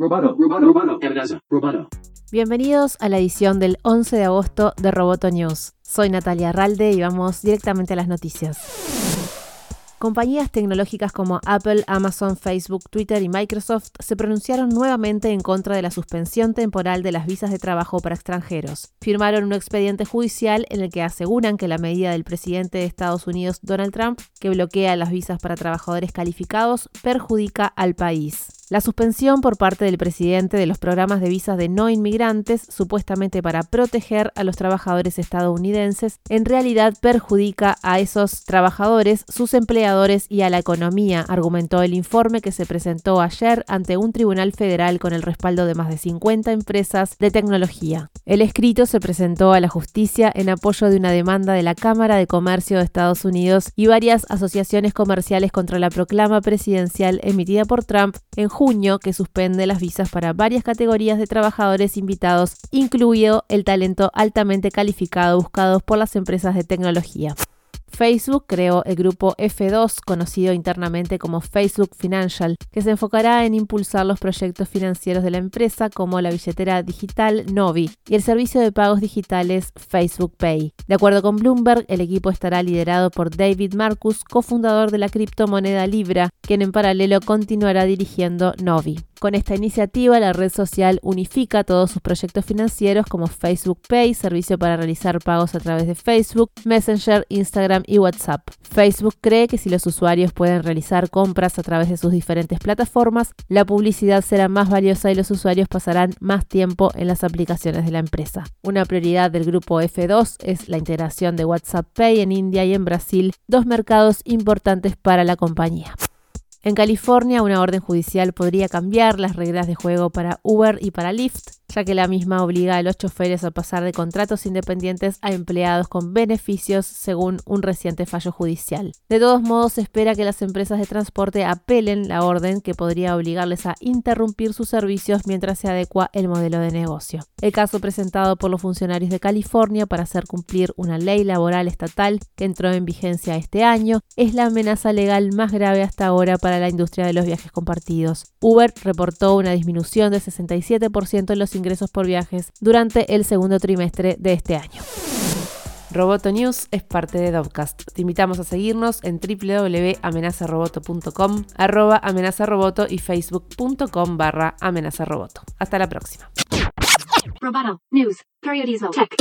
Roboto, Roboto, Roboto. Bienvenidos a la edición del 11 de agosto de Roboto News. Soy Natalia Ralde y vamos directamente a las noticias. Compañías tecnológicas como Apple, Amazon, Facebook, Twitter y Microsoft se pronunciaron nuevamente en contra de la suspensión temporal de las visas de trabajo para extranjeros. Firmaron un expediente judicial en el que aseguran que la medida del presidente de Estados Unidos, Donald Trump, que bloquea las visas para trabajadores calificados, perjudica al país. La suspensión por parte del presidente de los programas de visas de no inmigrantes, supuestamente para proteger a los trabajadores estadounidenses, en realidad perjudica a esos trabajadores, sus empleadores y a la economía, argumentó el informe que se presentó ayer ante un tribunal federal con el respaldo de más de 50 empresas de tecnología. El escrito se presentó a la justicia en apoyo de una demanda de la Cámara de Comercio de Estados Unidos y varias asociaciones comerciales contra la proclama presidencial emitida por Trump en junio que suspende las visas para varias categorías de trabajadores invitados, incluido el talento altamente calificado buscado por las empresas de tecnología. Facebook creó el grupo F2, conocido internamente como Facebook Financial, que se enfocará en impulsar los proyectos financieros de la empresa como la billetera digital Novi y el servicio de pagos digitales Facebook Pay. De acuerdo con Bloomberg, el equipo estará liderado por David Marcus, cofundador de la criptomoneda Libra, quien en paralelo continuará dirigiendo Novi. Con esta iniciativa, la red social unifica todos sus proyectos financieros como Facebook Pay, servicio para realizar pagos a través de Facebook, Messenger, Instagram y WhatsApp. Facebook cree que si los usuarios pueden realizar compras a través de sus diferentes plataformas, la publicidad será más valiosa y los usuarios pasarán más tiempo en las aplicaciones de la empresa. Una prioridad del grupo F2 es la integración de WhatsApp Pay en India y en Brasil, dos mercados importantes para la compañía. En California, una orden judicial podría cambiar las reglas de juego para Uber y para Lyft ya que la misma obliga a los choferes a pasar de contratos independientes a empleados con beneficios según un reciente fallo judicial. De todos modos, se espera que las empresas de transporte apelen la orden que podría obligarles a interrumpir sus servicios mientras se adecua el modelo de negocio. El caso presentado por los funcionarios de California para hacer cumplir una ley laboral estatal que entró en vigencia este año es la amenaza legal más grave hasta ahora para la industria de los viajes compartidos. Uber reportó una disminución de 67% en los ingresos por viajes durante el segundo trimestre de este año. Roboto News es parte de Dovcast. Te invitamos a seguirnos en www.amenazaroboto.com, arroba amenazaroboto y facebook.com barra amenazaroboto. Hasta la próxima. Roboto News Periodizo Tech.